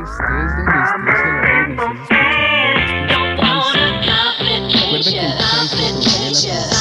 estés donde estés, a la hora que me estés escuchando, esto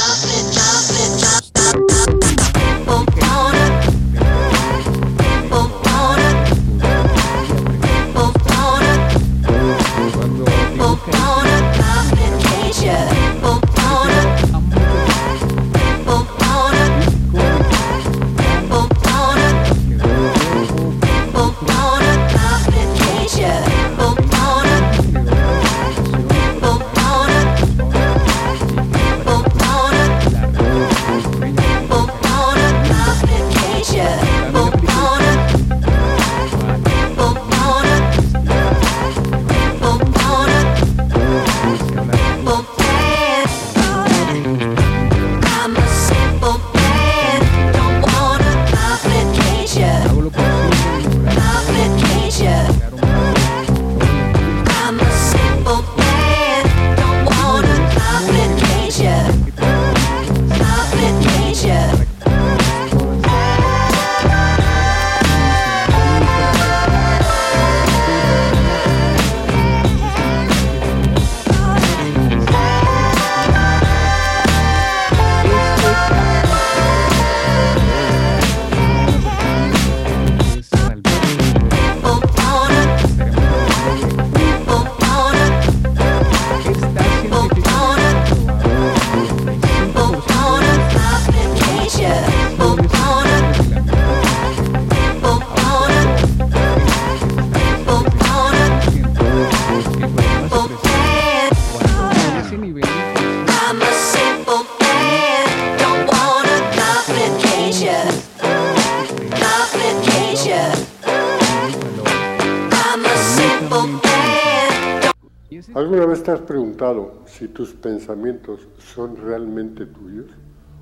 si tus pensamientos son realmente tuyos?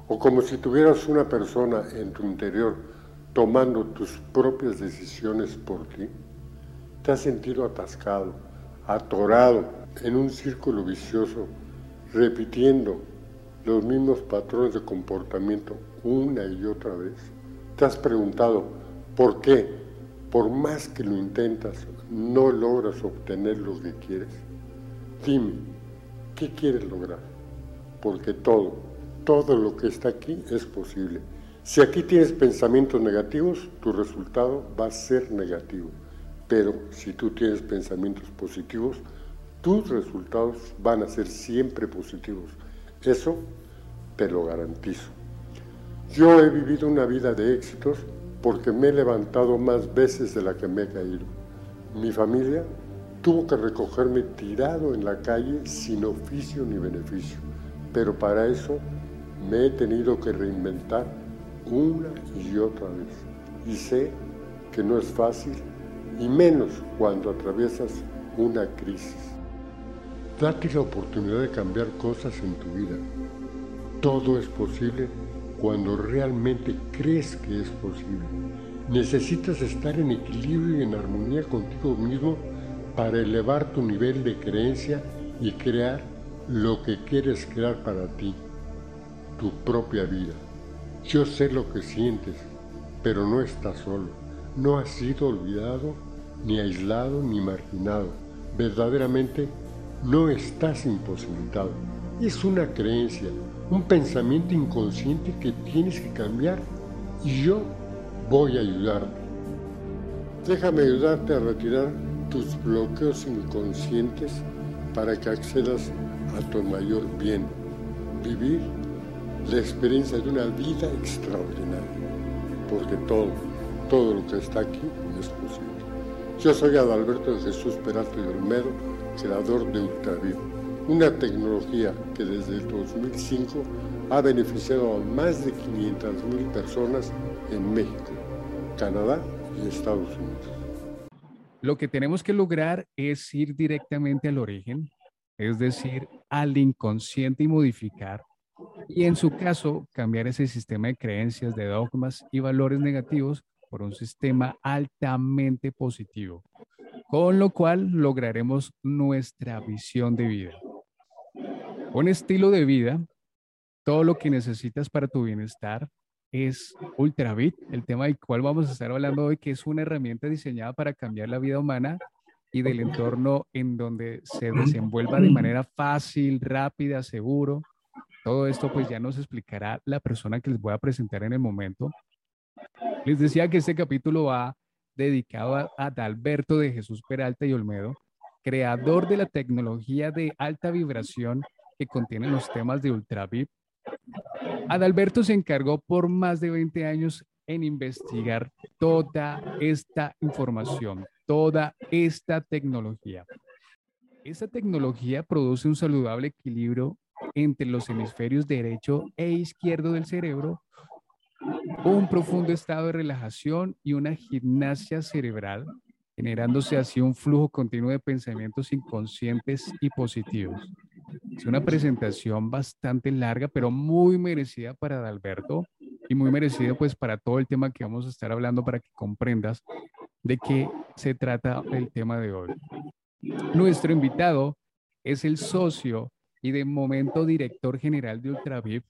¿O como si tuvieras una persona en tu interior tomando tus propias decisiones por ti? ¿Te has sentido atascado, atorado en un círculo vicioso, repitiendo los mismos patrones de comportamiento una y otra vez? ¿Te has preguntado por qué, por más que lo intentas, no logras obtener lo que quieres? Dime, ¿qué quieres lograr? Porque todo, todo lo que está aquí es posible. Si aquí tienes pensamientos negativos, tu resultado va a ser negativo. Pero si tú tienes pensamientos positivos, tus resultados van a ser siempre positivos. Eso te lo garantizo. Yo he vivido una vida de éxitos porque me he levantado más veces de la que me he caído. Mi familia tuvo que recogerme tirado en la calle sin oficio ni beneficio, pero para eso me he tenido que reinventar una y otra vez. Y sé que no es fácil, y menos cuando atraviesas una crisis. Date la oportunidad de cambiar cosas en tu vida. Todo es posible cuando realmente crees que es posible. Necesitas estar en equilibrio y en armonía contigo mismo para elevar tu nivel de creencia y crear lo que quieres crear para ti, tu propia vida. Yo sé lo que sientes, pero no estás solo. No has sido olvidado, ni aislado, ni marginado. Verdaderamente no estás imposibilitado. Es una creencia, un pensamiento inconsciente que tienes que cambiar y yo voy a ayudarte. Déjame ayudarte a retirar tus bloqueos inconscientes para que accedas a tu mayor bien, vivir la experiencia de una vida extraordinaria, porque todo, todo lo que está aquí es posible. Yo soy Adalberto de Jesús Peralta y Olmedo, creador de Ultravid, una tecnología que desde el 2005 ha beneficiado a más de 500 mil personas en México, Canadá y Estados Unidos. Lo que tenemos que lograr es ir directamente al origen, es decir, al inconsciente y modificar, y en su caso, cambiar ese sistema de creencias, de dogmas y valores negativos por un sistema altamente positivo, con lo cual lograremos nuestra visión de vida. Un estilo de vida, todo lo que necesitas para tu bienestar, es Ultravit, el tema del cual vamos a estar hablando hoy, que es una herramienta diseñada para cambiar la vida humana y del entorno en donde se desenvuelva de manera fácil, rápida, seguro. Todo esto pues ya nos explicará la persona que les voy a presentar en el momento. Les decía que este capítulo va dedicado a Adalberto de Jesús Peralta y Olmedo, creador de la tecnología de alta vibración que contiene los temas de UltraVip. Adalberto se encargó por más de 20 años en investigar toda esta información, toda esta tecnología. Esta tecnología produce un saludable equilibrio entre los hemisferios derecho e izquierdo del cerebro, un profundo estado de relajación y una gimnasia cerebral, generándose así un flujo continuo de pensamientos inconscientes y positivos. Es una presentación bastante larga, pero muy merecida para Adalberto y muy merecida pues para todo el tema que vamos a estar hablando para que comprendas de qué se trata el tema de hoy. Nuestro invitado es el socio y de momento director general de Ultravip,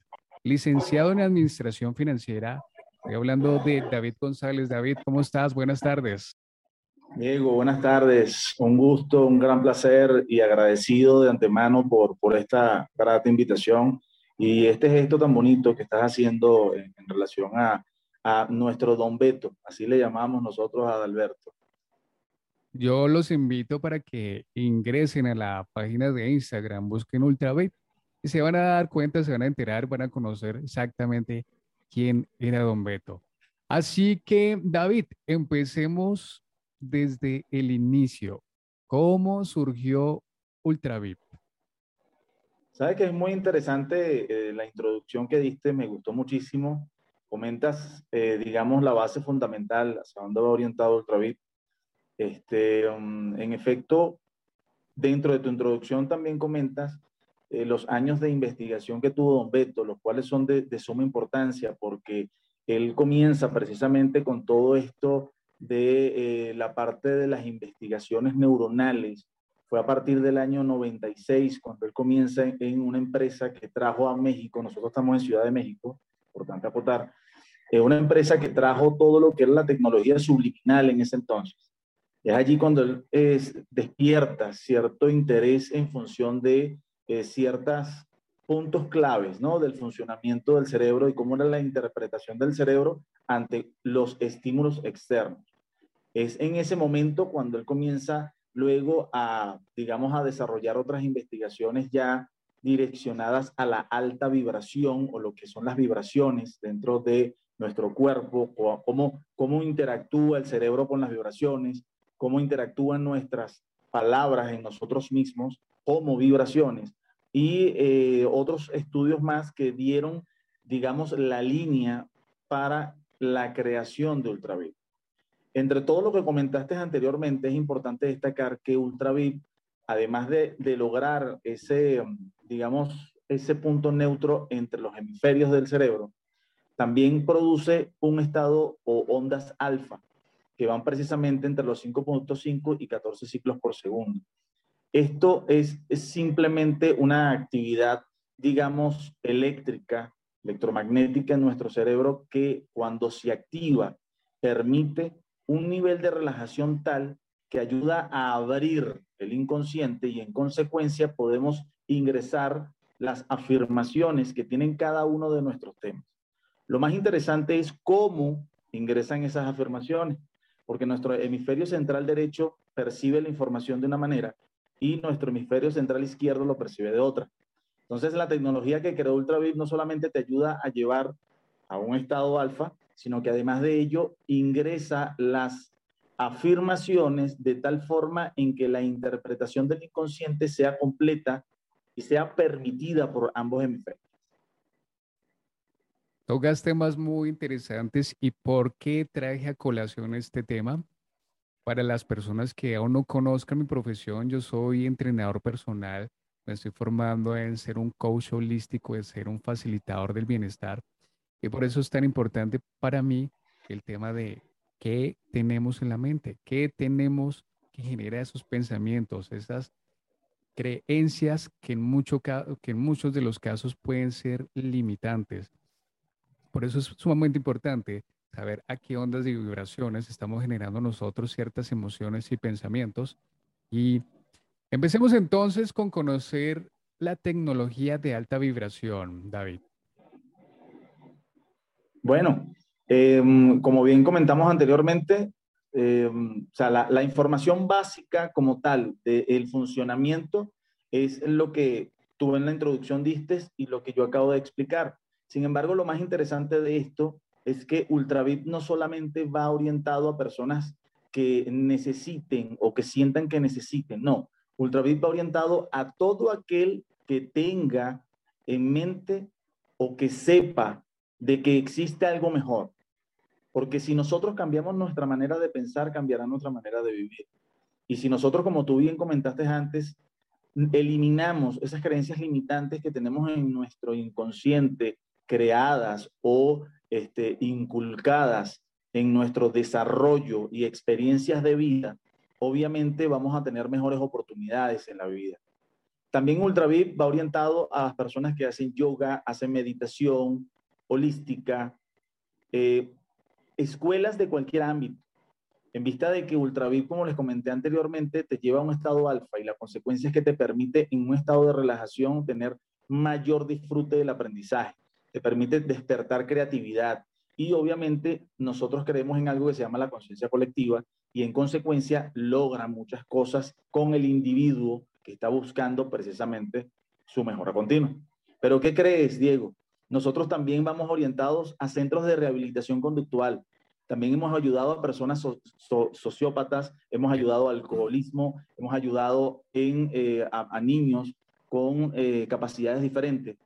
licenciado en Administración Financiera. Estoy hablando de David González. David, ¿cómo estás? Buenas tardes. Diego, buenas tardes. Un gusto, un gran placer y agradecido de antemano por, por esta grata invitación y este gesto tan bonito que estás haciendo en, en relación a, a nuestro Don Beto, así le llamamos nosotros a Adalberto. Yo los invito para que ingresen a la página de Instagram, busquen UltraVape y se van a dar cuenta, se van a enterar, van a conocer exactamente quién era Don Beto. Así que, David, empecemos desde el inicio. ¿Cómo surgió UltraVip? Sabes que es muy interesante eh, la introducción que diste, me gustó muchísimo. Comentas, eh, digamos, la base fundamental, hacia dónde va orientado UltraVip. Este, um, en efecto, dentro de tu introducción también comentas eh, los años de investigación que tuvo don Beto, los cuales son de, de, suma importancia porque él comienza precisamente con todo esto de eh, la parte de las investigaciones neuronales. Fue a partir del año 96 cuando él comienza en, una empresa que trajo a México, nosotros estamos en Ciudad de México, por tanto acotar, eh, una empresa que trajo todo lo que era la tecnología subliminal en ese entonces es allí cuando él es, despierta cierto interés en función de eh, ciertos puntos claves ¿no? del funcionamiento del cerebro y cómo era la interpretación del cerebro ante los estímulos externos. Es en ese momento cuando él comienza luego a, digamos, a desarrollar otras investigaciones ya direccionadas a la alta vibración o lo que son las vibraciones dentro de nuestro cuerpo, o cómo, cómo interactúa el cerebro con las vibraciones, cómo interactúan nuestras palabras en nosotros mismos como vibraciones y eh, otros estudios más que dieron, digamos, la línea para la creación de Ultravid. Entre todo lo que comentaste anteriormente, es importante destacar que Ultravid, además de, de lograr ese, digamos, ese punto neutro entre los hemisferios del cerebro, también produce un estado o ondas alfa, que van precisamente entre los 5.5 y 14 ciclos por segundo. Esto es, simplemente una actividad, digamos, eléctrica, electromagnética en nuestro cerebro que cuando se activa permite un nivel de relajación tal que ayuda a abrir el inconsciente y en consecuencia podemos ingresar las afirmaciones que tienen cada uno de nuestros temas. Lo más interesante es cómo ingresan esas afirmaciones porque nuestro hemisferio central derecho percibe la información de una manera y nuestro hemisferio central izquierdo lo percibe de otra. Entonces, la tecnología que creó UltraVip no solamente te ayuda a llevar a un estado alfa, sino que además de ello ingresa las afirmaciones de tal forma en que la interpretación del inconsciente sea completa y sea permitida por ambos hemisferios. Tocas temas muy interesantes y por qué traje a colación este tema. Para las personas que aún no conozcan mi profesión, yo soy entrenador personal, me estoy formando en ser un coach holístico, en ser un facilitador del bienestar. Y por eso es tan importante para mí el tema de qué tenemos en la mente, qué tenemos que genera esos pensamientos, esas creencias que en, mucho, que en muchos de los casos pueden ser limitantes. Por eso es sumamente importante saber a qué ondas de vibraciones estamos generando nosotros ciertas emociones y pensamientos Y empecemos entonces con conocer la tecnología de alta vibración, David. Bueno, em, como bien comentamos anteriormente, em, o sea, la, información básica como tal del funcionamiento es lo que tú en la introducción diste y lo que yo acabo de explicar. Sin embargo, lo más interesante de esto es que Ultravit no solamente va orientado a personas que necesiten o que sientan que necesiten, no. Ultravit va orientado a todo aquel que tenga en mente o que sepa de que existe algo mejor. Porque si nosotros cambiamos nuestra manera de pensar, cambiará nuestra manera de vivir. Y si nosotros, como tú bien comentaste antes, eliminamos esas creencias limitantes que tenemos en nuestro inconsciente, creadas o este, inculcadas en nuestro desarrollo y experiencias de vida, obviamente vamos a tener mejores oportunidades en la vida. También UltraVip va orientado a las personas que hacen yoga, hacen meditación holística, eh, escuelas de cualquier ámbito. En vista de que UltraVip, como les comenté anteriormente, te lleva a un estado alfa y la consecuencia es que te permite en un estado de relajación tener mayor disfrute del aprendizaje te permite despertar creatividad y obviamente nosotros creemos en algo que se llama la conciencia colectiva y en consecuencia logra muchas cosas con el individuo que está buscando precisamente su mejora continua. Pero ¿qué crees, Diego? Nosotros también vamos orientados a centros de rehabilitación conductual. También hemos ayudado a personas sociópatas, hemos ayudado al alcoholismo, hemos ayudado en, eh, a, niños con eh, capacidades diferentes.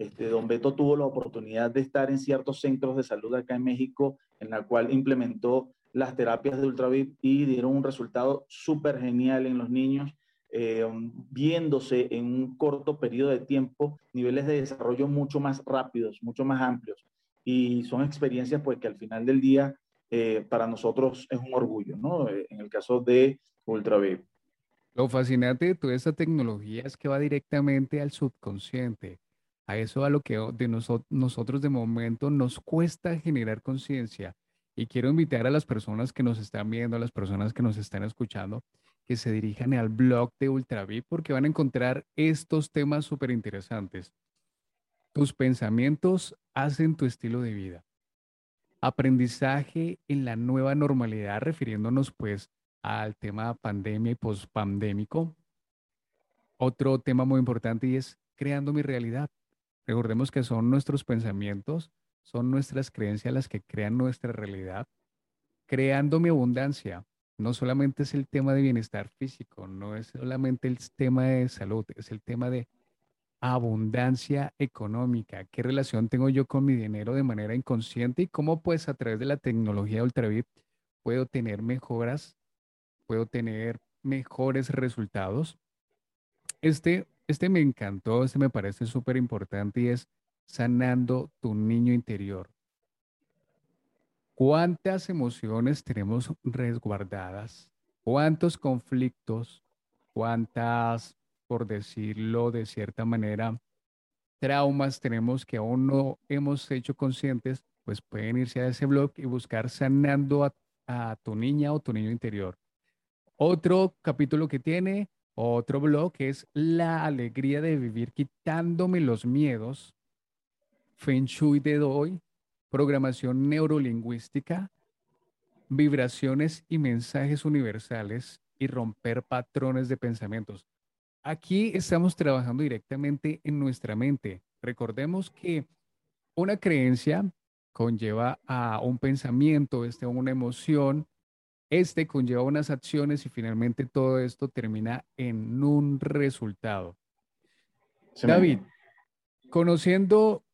Este, don Beto tuvo la oportunidad de estar en ciertos centros de salud acá en México, en la cual implementó las terapias de Ultravip y dieron un resultado súper genial en los niños, eh, viéndose en un corto periodo de tiempo niveles de desarrollo mucho más rápidos, mucho más amplios. Y son experiencias pues que al final del día eh, para nosotros es un orgullo, ¿no? En el caso de Ultravip. Lo fascinante de toda esta tecnología es que va directamente al subconsciente a eso a lo que de nosotros de momento nos cuesta generar conciencia. Y quiero invitar a las personas que nos están viendo, a las personas que nos están escuchando, que se dirijan al blog de Ultravi porque van a encontrar estos temas súper interesantes. Tus pensamientos hacen tu estilo de vida. Aprendizaje en la nueva normalidad, refiriéndonos pues al tema pandemia y pospandémico. Otro tema muy importante y es creando mi realidad. Recordemos que son nuestros pensamientos, son nuestras creencias las que crean nuestra realidad, creando mi abundancia. No solamente es el tema de bienestar físico, no es solamente el tema de salud, es el tema de abundancia económica. ¿Qué relación tengo yo con mi dinero de manera inconsciente y cómo pues a través de la tecnología Ultravit puedo tener mejoras, puedo tener mejores resultados? Este este me encantó, este me parece súper importante y es sanando tu niño interior. ¿Cuántas emociones tenemos resguardadas? ¿Cuántos conflictos? ¿Cuántas, por decirlo de cierta manera, traumas tenemos que aún no hemos hecho conscientes? Pues pueden irse a ese blog y buscar sanando a, tu niña o tu niño interior. Otro capítulo que tiene otro blog es la alegría de vivir quitándome los miedos. Feng Shui de hoy, programación neurolingüística, vibraciones y mensajes universales y romper patrones de pensamientos. Aquí estamos trabajando directamente en nuestra mente. Recordemos que una creencia conlleva a un pensamiento, este, una emoción, este conlleva unas acciones y finalmente todo esto termina en un resultado. David, conociendo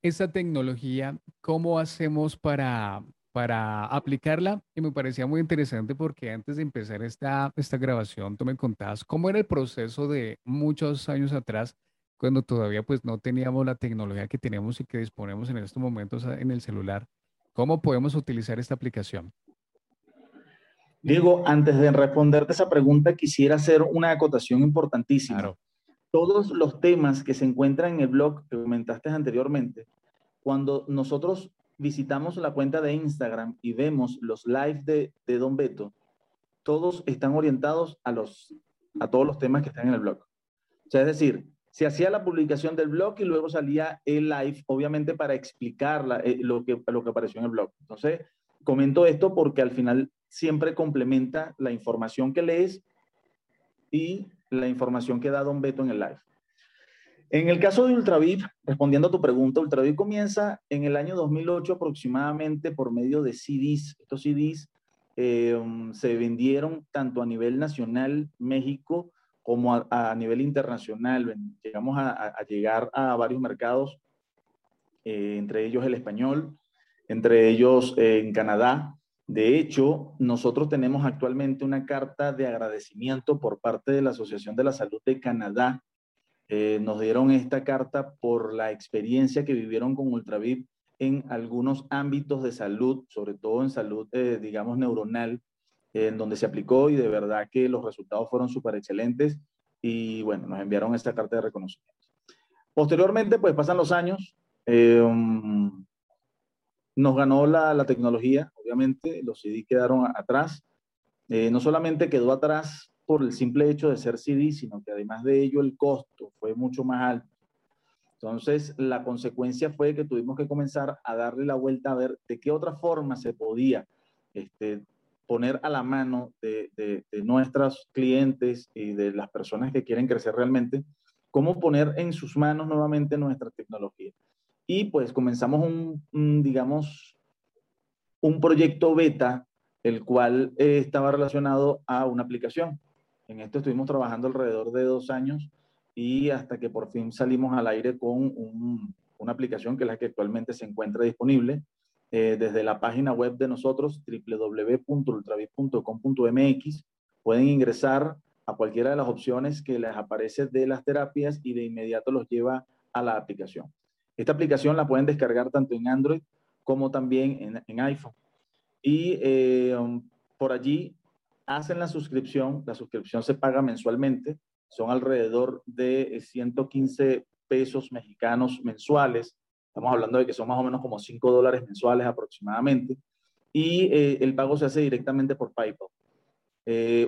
esta tecnología, ¿cómo hacemos para, para aplicarla? Y me parecía muy interesante porque antes de empezar esta, esta grabación, tú me contabas cómo era el proceso de muchos años atrás, cuando todavía pues no teníamos la tecnología que tenemos y que disponemos en estos momentos en el celular. ¿Cómo podemos utilizar esta aplicación? Diego, antes de responderte esa pregunta, quisiera hacer una acotación importantísima. Todos los temas que se encuentran en el blog que comentaste anteriormente, cuando nosotros visitamos la cuenta de Instagram y vemos los lives de, de Don Beto, todos están orientados a, los, a todos los temas que están en el blog. O sea, es decir, se hacía la publicación del blog y luego salía el live, obviamente para explicar eh, lo, que, lo que apareció en el blog. Entonces, comento esto porque al final siempre complementa la información que lees y la información que da Don Beto en el live. En el caso de Ultravid, respondiendo a tu pregunta, Ultravid comienza en el año 2008 aproximadamente por medio de CDs. Estos CDs eh, se vendieron tanto a nivel nacional, México, como a, nivel internacional. Llegamos a, llegar a varios mercados, eh, entre ellos el español, entre ellos eh, en Canadá. De hecho, nosotros tenemos actualmente una carta de agradecimiento por parte de la Asociación de la Salud de Canadá eh, nos dieron esta carta por la experiencia que vivieron con Ultravid en algunos ámbitos de salud, sobre todo en salud, eh, digamos, neuronal, en donde se aplicó y de verdad que los resultados fueron súper excelentes y bueno, nos enviaron esta carta de reconocimiento. Posteriormente, pues pasan los años, eh, um, nos ganó la, la, tecnología, obviamente, los CD quedaron atrás. no solamente quedó atrás por el simple hecho de ser CD, sino que además de ello el costo fue mucho más alto. Entonces, la consecuencia fue que tuvimos que comenzar a darle la vuelta a ver de qué otra forma se podía este, poner a la mano de, de, nuestros clientes y de las personas que quieren crecer realmente, cómo poner en sus manos nuevamente nuestra tecnología. Y pues comenzamos un digamos, un proyecto beta, el cual eh, estaba relacionado a una aplicación. En esto estuvimos trabajando alrededor de dos años y hasta que por fin salimos al aire con una aplicación que es la que actualmente se encuentra disponible eh, desde la página web de nosotros, www.ultravid.com.mx. Pueden ingresar a cualquiera de las opciones que les aparece de las terapias y de inmediato los lleva a la aplicación. Esta aplicación la pueden descargar tanto en Android como también en, iPhone. Y eh, por allí hacen la suscripción, la suscripción se paga mensualmente, son alrededor de 115 eh, pesos mexicanos mensuales, estamos hablando de que son más o menos como 5 dólares mensuales aproximadamente, y eh, el pago se hace directamente por PayPal.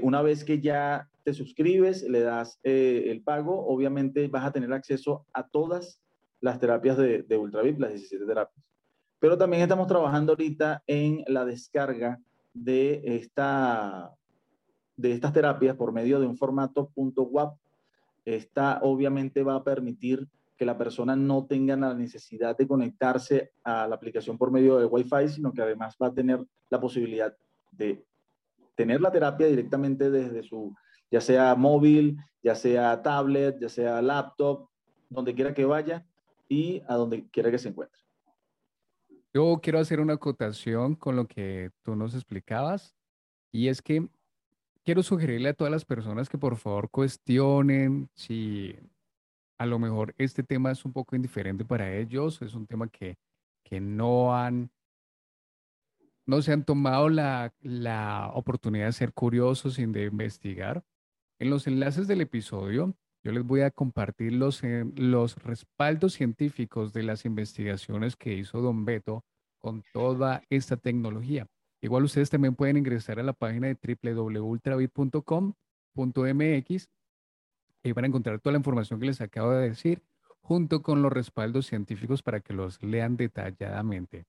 Una vez que ya te suscribes, le das el pago, obviamente vas a tener acceso a todas las terapias de, de UltraVip, las 17 terapias. Pero también estamos trabajando ahorita en la descarga de esta de estas terapias por medio de un formato .wap, esta obviamente va a permitir que la persona no tenga la necesidad de conectarse a la aplicación por medio de Wi-Fi, sino que además va a tener la posibilidad de tener la terapia directamente desde su, ya sea móvil, ya sea tablet, ya sea laptop, donde quiera que vaya y a donde quiera que se encuentre. Yo quiero hacer una acotación con lo que tú nos explicabas, y es que quiero sugerirle a todas las personas que por favor cuestionen si a lo mejor este tema es un poco indiferente para ellos, es un tema que, que no han, no se han tomado la, la oportunidad de ser curiosos y de investigar. En los enlaces del episodio, yo les voy a compartir los, eh, los respaldos científicos de las investigaciones que hizo Don Beto con toda esta tecnología. Igual ustedes también pueden ingresar a la página de www.ultravid.com.mx y van a encontrar toda la información que les acabo de decir junto con los respaldos científicos para que los lean detalladamente.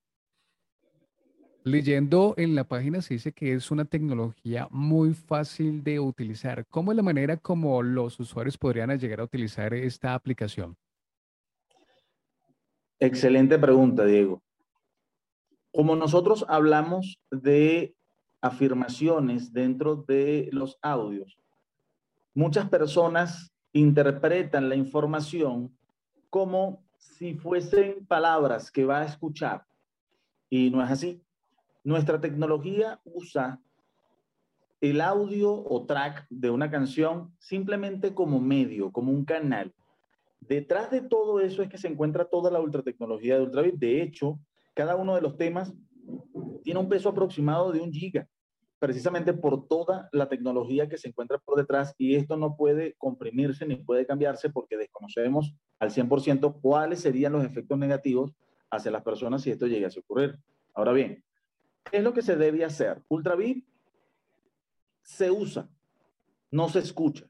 Leyendo en la página se dice que es una tecnología muy fácil de utilizar. ¿Cómo es la manera como los usuarios podrían llegar a utilizar esta aplicación? Excelente pregunta, Diego. Como nosotros hablamos de afirmaciones dentro de los audios, muchas personas interpretan la información como si fuesen palabras que va a escuchar. Y no es así. Nuestra tecnología usa el audio o track de una canción simplemente como medio, como un canal. Detrás de todo eso es que se encuentra toda la ultratecnología de Ultravit. De hecho, cada uno de los temas tiene un peso aproximado de un giga, precisamente por toda la tecnología que se encuentra por detrás y esto no puede comprimirse ni puede cambiarse porque desconocemos al 100% cuáles serían los efectos negativos hacia las personas si esto llegase a ocurrir. Ahora bien, ¿qué es lo que se debe hacer? Ultravid se usa, no se escucha.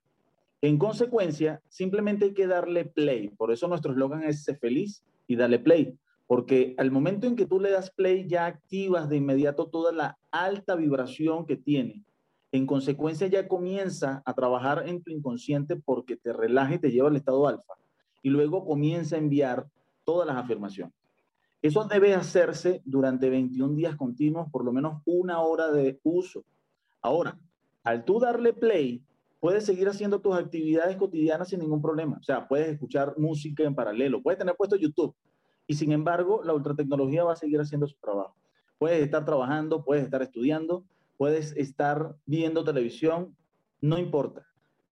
En consecuencia, simplemente hay que darle play. Por eso nuestro eslogan es ser feliz y dale play. Porque al momento en que tú le das play, ya activas de inmediato toda la alta vibración que tiene. En consecuencia, ya comienza a trabajar en tu inconsciente porque te relaja y te lleva al estado alfa. Y luego comienza a enviar todas las afirmaciones. Eso debe hacerse durante 21 días continuos, por lo menos una hora de uso. Ahora, al tú darle play, puedes seguir haciendo tus actividades cotidianas sin ningún problema. O sea, puedes escuchar música en paralelo, puedes tener puesto YouTube. Y sin embargo, la ultratecnología va a seguir haciendo su trabajo. Puedes estar trabajando, puedes estar estudiando, puedes estar viendo televisión, no importa.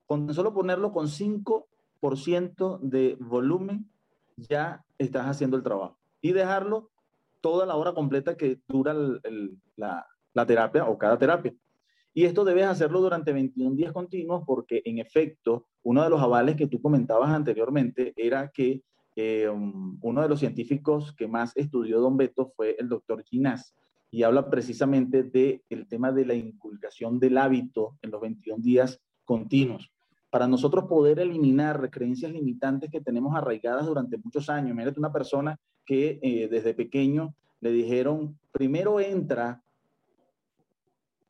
Con solo ponerlo con 5% de volumen, ya estás haciendo el trabajo. Y dejarlo toda la hora completa que dura la, terapia o cada terapia. Y esto debes hacerlo durante 21 días continuos porque, en efecto, uno de los avales que tú comentabas anteriormente era que eh, uno de los científicos que más estudió Don Beto fue el doctor Ginás y habla precisamente del el tema de la inculcación del hábito en los 21 días continuos. Para nosotros poder eliminar creencias limitantes que tenemos arraigadas durante muchos años. Imagínate una persona que eh, desde pequeño le dijeron, primero entra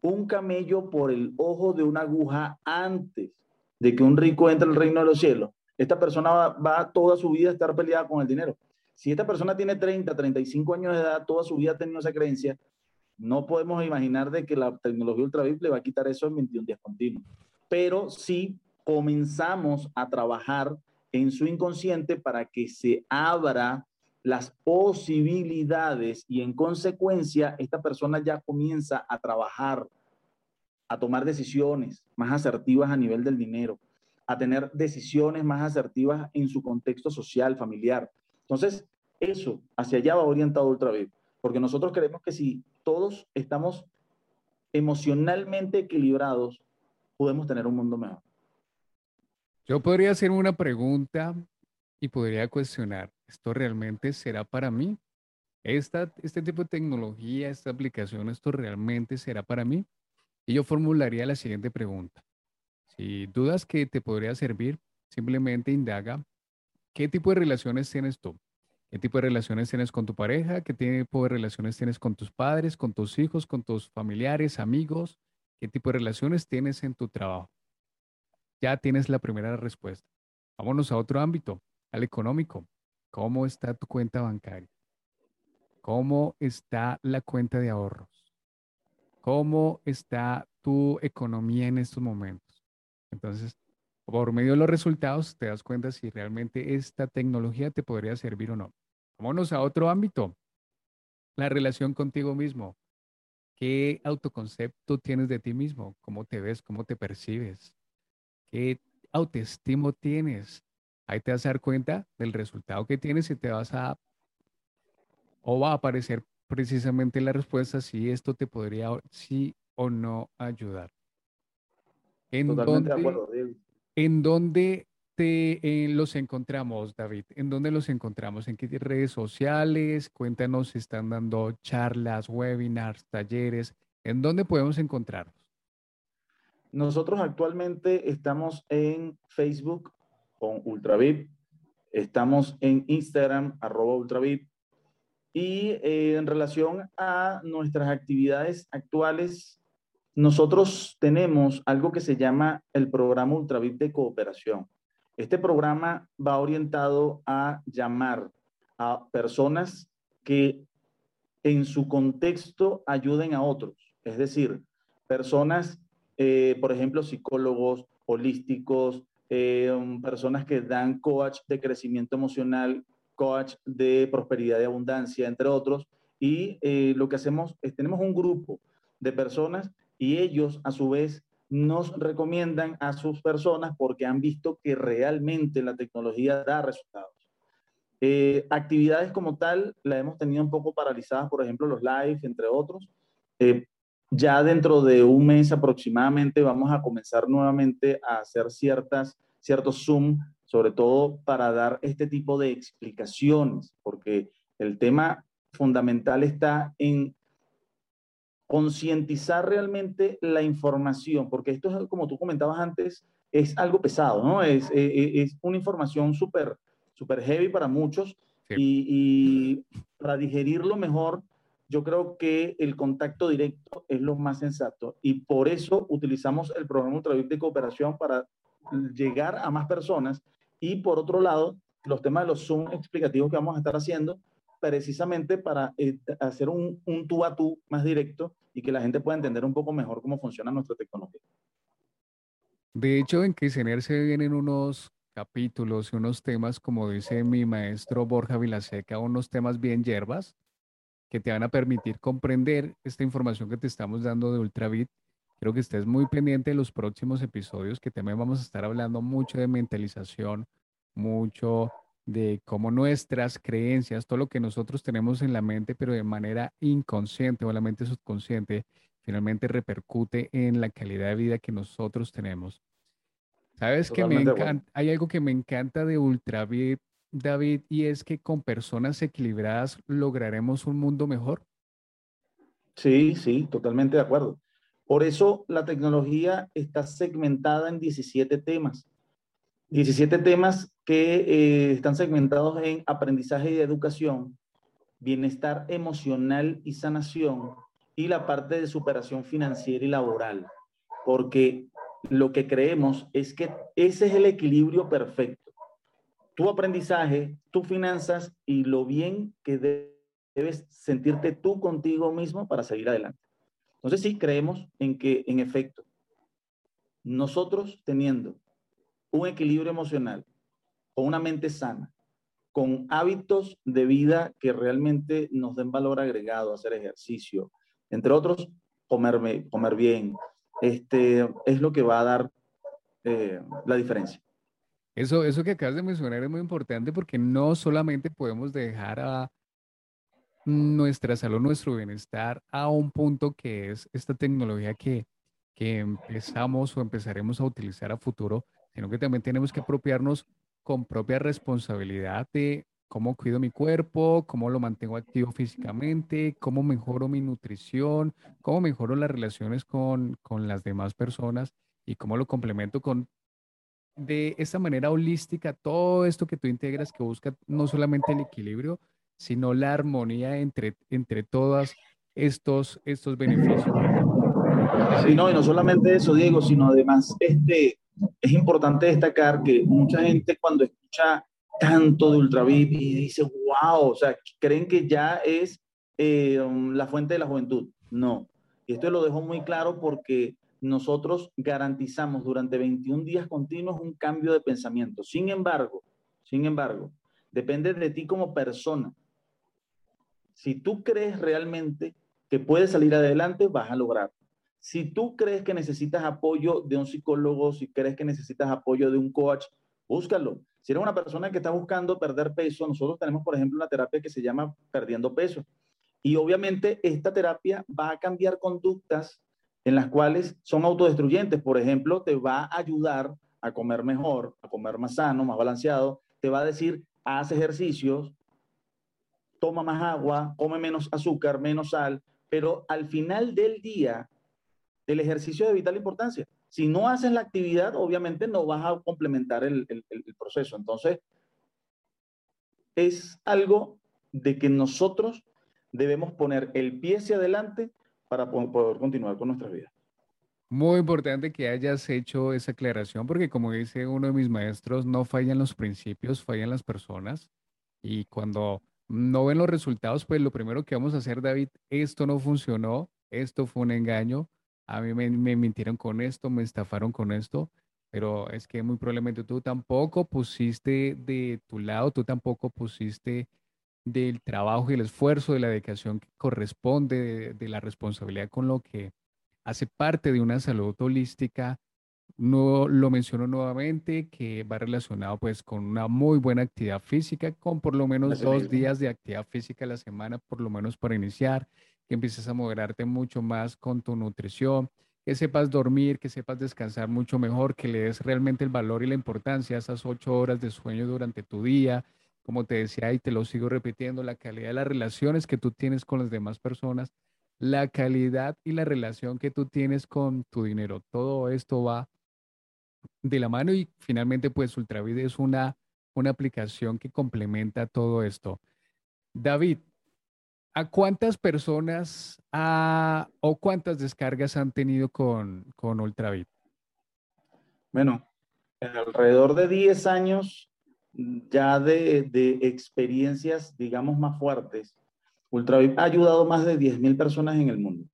un camello por el ojo de una aguja antes de que un rico entre al reino de los cielos. Esta persona va, va toda su vida a estar peleada con el dinero. Si esta persona tiene 30, 35 años de edad, toda su vida ha tenido esa creencia, no podemos imaginar de que la tecnología ultravip le va a quitar eso en 21 días continuos. Pero sí comenzamos a trabajar en su inconsciente para que se abra las posibilidades y en consecuencia esta persona ya comienza a trabajar, a tomar decisiones más asertivas a nivel del dinero, a tener decisiones más asertivas en su contexto social, familiar. Entonces, eso hacia allá va orientado Ultravid, porque nosotros creemos que si todos estamos emocionalmente equilibrados, podemos tener un mundo mejor. Yo podría hacer una pregunta y podría cuestionar, ¿esto realmente será para mí? Esta, este tipo de tecnología, esta aplicación, ¿esto realmente será para mí? Y yo formularía la siguiente pregunta. Si dudas que te podría servir, simplemente indaga qué tipo de relaciones tienes tú. ¿Qué tipo de relaciones tienes con tu pareja? ¿Qué tipo de relaciones tienes con tus padres, con tus hijos, con tus familiares, amigos? ¿Qué tipo de relaciones tienes en tu trabajo? Ya tienes la primera respuesta. Vámonos a otro ámbito al económico. ¿Cómo está tu cuenta bancaria? ¿Cómo está la cuenta de ahorros? ¿Cómo está tu economía en estos momentos? Entonces, por medio de los resultados, te das cuenta si realmente esta tecnología te podría servir o no. Vámonos a otro ámbito. La relación contigo mismo. ¿Qué autoconcepto tienes de ti mismo? ¿Cómo te ves? ¿Cómo te percibes? ¿Qué autoestima tienes? Ahí te vas a dar cuenta del resultado que tienes y te vas a, o va a aparecer precisamente la respuesta si esto te podría, sí o no ayudar. ¿En dónde, ¿En dónde te los encontramos, David? ¿En dónde los encontramos? ¿En qué redes sociales? Cuéntanos si están dando charlas, webinars, talleres. ¿En dónde podemos encontrarnos? Nosotros actualmente estamos en Facebook con Ultravip. Estamos en Instagram, arroba Ultravip. Y eh, en relación a nuestras actividades actuales, nosotros tenemos algo que se llama el programa Ultravip de cooperación. Este programa va orientado a llamar a personas que en su contexto ayuden a otros. Es decir, personas, eh, por ejemplo, psicólogos, holísticos, eh, personas que dan coach de crecimiento emocional, coach de prosperidad y abundancia, entre otros. Y eh, lo que hacemos es, tenemos un grupo de personas y ellos a su vez nos recomiendan a sus personas porque han visto que realmente la tecnología da resultados. Eh, actividades como tal la hemos tenido un poco paralizadas, por ejemplo, los live, entre otros. Ya dentro de un mes aproximadamente vamos a comenzar nuevamente a hacer ciertas, ciertos Zoom, sobre todo para dar este tipo de explicaciones, porque el tema fundamental está en concientizar realmente la información, porque esto es, como tú comentabas antes, es algo pesado, ¿no? Es, e, e, es, una información súper super heavy para muchos y, y, para digerirlo mejor, yo creo que el contacto directo es lo más sensato y por eso utilizamos el programa Ultravip de cooperación para llegar a más personas y por otro lado, los temas de los Zoom explicativos que vamos a estar haciendo precisamente para eh, hacer un, un tú a tú más directo y que la gente pueda entender un poco mejor cómo funciona nuestra tecnología. De hecho, en Quesener se vienen unos capítulos y unos temas, como dice mi maestro Borja Vilaseca, unos temas bien hierbas que te van a permitir comprender esta información que te estamos dando de Ultravit. Quiero que estés muy pendiente de los próximos episodios, que también vamos a estar hablando mucho de mentalización, mucho de cómo nuestras creencias, todo lo que nosotros tenemos en la mente, pero de manera inconsciente o la mente subconsciente, finalmente repercute en la calidad de vida que nosotros tenemos. Sabes que me encanta, hay algo que me encanta de Ultravit, David, y es que con personas equilibradas lograremos un mundo mejor. Sí, sí, totalmente de acuerdo. Por eso la tecnología está segmentada en 17 temas. 17 temas que eh, están segmentados en aprendizaje y educación, bienestar emocional y sanación y la parte de superación financiera y laboral. Porque lo que creemos es que ese es el equilibrio perfecto. Tu aprendizaje, tus finanzas y lo bien que debes sentirte tú contigo mismo para seguir adelante. Entonces sí creemos en que, en efecto, nosotros teniendo un equilibrio emocional, con una mente sana, con hábitos de vida que realmente nos den valor agregado, hacer ejercicio, entre otros, comer, comer bien, este, es lo que va a dar eh, la diferencia. Eso, eso que acabas de mencionar es muy importante porque no solamente podemos dejar a nuestra salud, nuestro bienestar a un punto que es esta tecnología que, que empezamos o empezaremos a utilizar a futuro, sino que también tenemos que apropiarnos con propia responsabilidad de cómo cuido mi cuerpo, cómo lo mantengo activo físicamente, cómo mejoro mi nutrición, cómo mejoro las relaciones con, con las demás personas y cómo lo complemento con de esta manera holística todo esto que tú integras que busca no solamente el equilibrio, sino la armonía entre, entre todos estos, estos beneficios. Sí, no, y no solamente eso, Diego, sino además este, es importante destacar que mucha gente cuando escucha tanto de Ultravip y dice, wow, o sea, creen que ya es eh, la fuente de la juventud. No. Y esto lo dejo muy claro porque nosotros garantizamos durante 21 días continuos un cambio de pensamiento. Sin embargo, sin embargo, depende de ti como persona. Si tú crees realmente que puedes salir adelante, vas a lograr. Si tú crees que necesitas apoyo de un psicólogo, si crees que necesitas apoyo de un coach, búscalo. Si eres una persona que está buscando perder peso, nosotros tenemos, por ejemplo, una terapia que se llama perdiendo peso. Y obviamente esta terapia va a cambiar conductas en las cuales son autodestruyentes. Por ejemplo, te va a ayudar a comer mejor, a comer más sano, más balanceado. Te va a decir, haz ejercicios, toma más agua, come menos azúcar, menos sal. Pero al final del día, el ejercicio de vital importancia. Si no haces la actividad, obviamente no vas a complementar el, proceso. Entonces, es algo de que nosotros debemos poner el pie hacia adelante para poder continuar con nuestra vida. Muy importante que hayas hecho esa aclaración porque como dice uno de mis maestros, no fallan los principios, fallan las personas. Y cuando no ven los resultados, pues lo primero que vamos a hacer, David, esto no funcionó, esto fue un engaño, a mí me, mintieron con esto, me estafaron con esto, pero es que muy probablemente tú tampoco pusiste de tu lado, tú tampoco pusiste del trabajo y el esfuerzo, de la dedicación que corresponde, de, la responsabilidad con lo que hace parte de una salud holística. No lo menciono nuevamente, que va relacionado pues con una muy buena actividad física, con por lo menos dos días de actividad física a la semana, por lo menos para iniciar que empieces a moderarte mucho más con tu nutrición, que sepas dormir, que sepas descansar mucho mejor, que le des realmente el valor y la importancia a esas ocho horas de sueño durante tu día. Como te decía y te lo sigo repitiendo, la calidad de las relaciones que tú tienes con las demás personas la calidad y la relación que tú tienes con tu dinero. Todo esto va de la mano y finalmente pues Ultravid es una, una aplicación que complementa todo esto. David, ¿a cuántas personas o cuántas descargas han tenido con, con Ultravid? Bueno, alrededor de 10 años ya de, de experiencias, digamos, más fuertes. Ultravid ha ayudado más de 10.000 personas en el mundo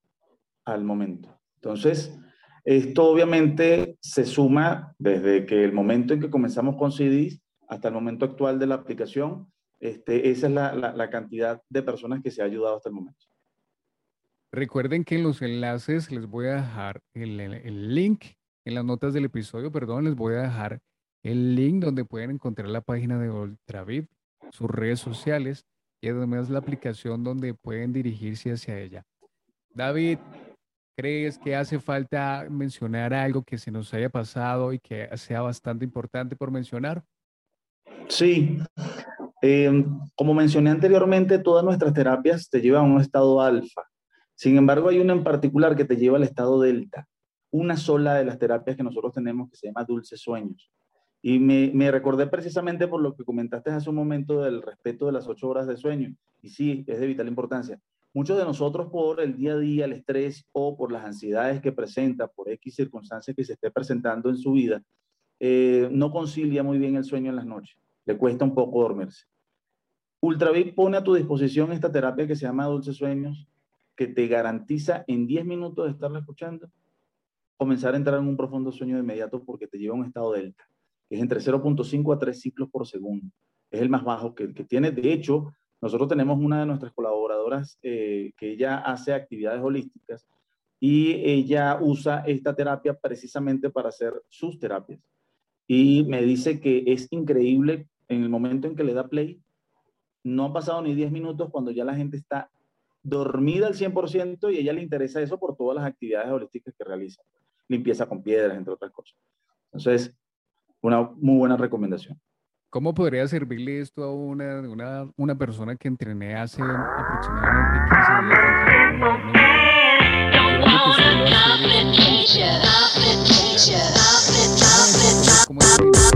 al momento. Entonces, esto obviamente se suma desde que el momento en que comenzamos con CDs hasta el momento actual de la aplicación. Este, esa es la, cantidad de personas que se ha ayudado hasta el momento. Recuerden que en los enlaces les voy a dejar el, link, en las notas del episodio, perdón, les voy a dejar el link donde pueden encontrar la página de Ultravid, sus redes sociales y además la aplicación donde pueden dirigirse hacia ella. David, ¿Crees que hace falta mencionar algo que se nos haya pasado y que sea bastante importante por mencionar? Sí. Eh, como mencioné anteriormente, todas nuestras terapias te llevan a un estado alfa. Sin embargo, hay una en particular que te lleva al estado delta. Una sola de las terapias que nosotros tenemos que se llama Dulces Sueños. Y me, me, recordé precisamente por lo que comentaste hace un momento del respeto de las ocho horas de sueño. Y sí, es de vital importancia. Muchos de nosotros por el día a día, el estrés o por las ansiedades que presenta, por X circunstancias que se esté presentando en su vida, eh, no concilia muy bien el sueño en las noches. Le cuesta un poco dormirse. Ultravic pone a tu disposición esta terapia que se llama Dulces Sueños, que te garantiza en 10 minutos de estarla escuchando, comenzar a entrar en un profundo sueño de inmediato porque te lleva a un estado delta, que es entre 0.5 a 3 ciclos por segundo. Es el más bajo que, que tiene. De hecho, nosotros tenemos una de nuestras colaboradoras eh, que ella hace actividades holísticas y ella usa esta terapia precisamente para hacer sus terapias. Y me dice que es increíble en el momento en que le da play, no han pasado ni 10 minutos cuando ya la gente está dormida al 100% y a ella le interesa eso por todas las actividades holísticas que realiza. Limpieza con piedras, entre otras cosas. Entonces, una muy buena recomendación. ¿Cómo podría servirle esto a una, una, una persona que entrené hace aproximadamente 15 días? ¿Cómo es?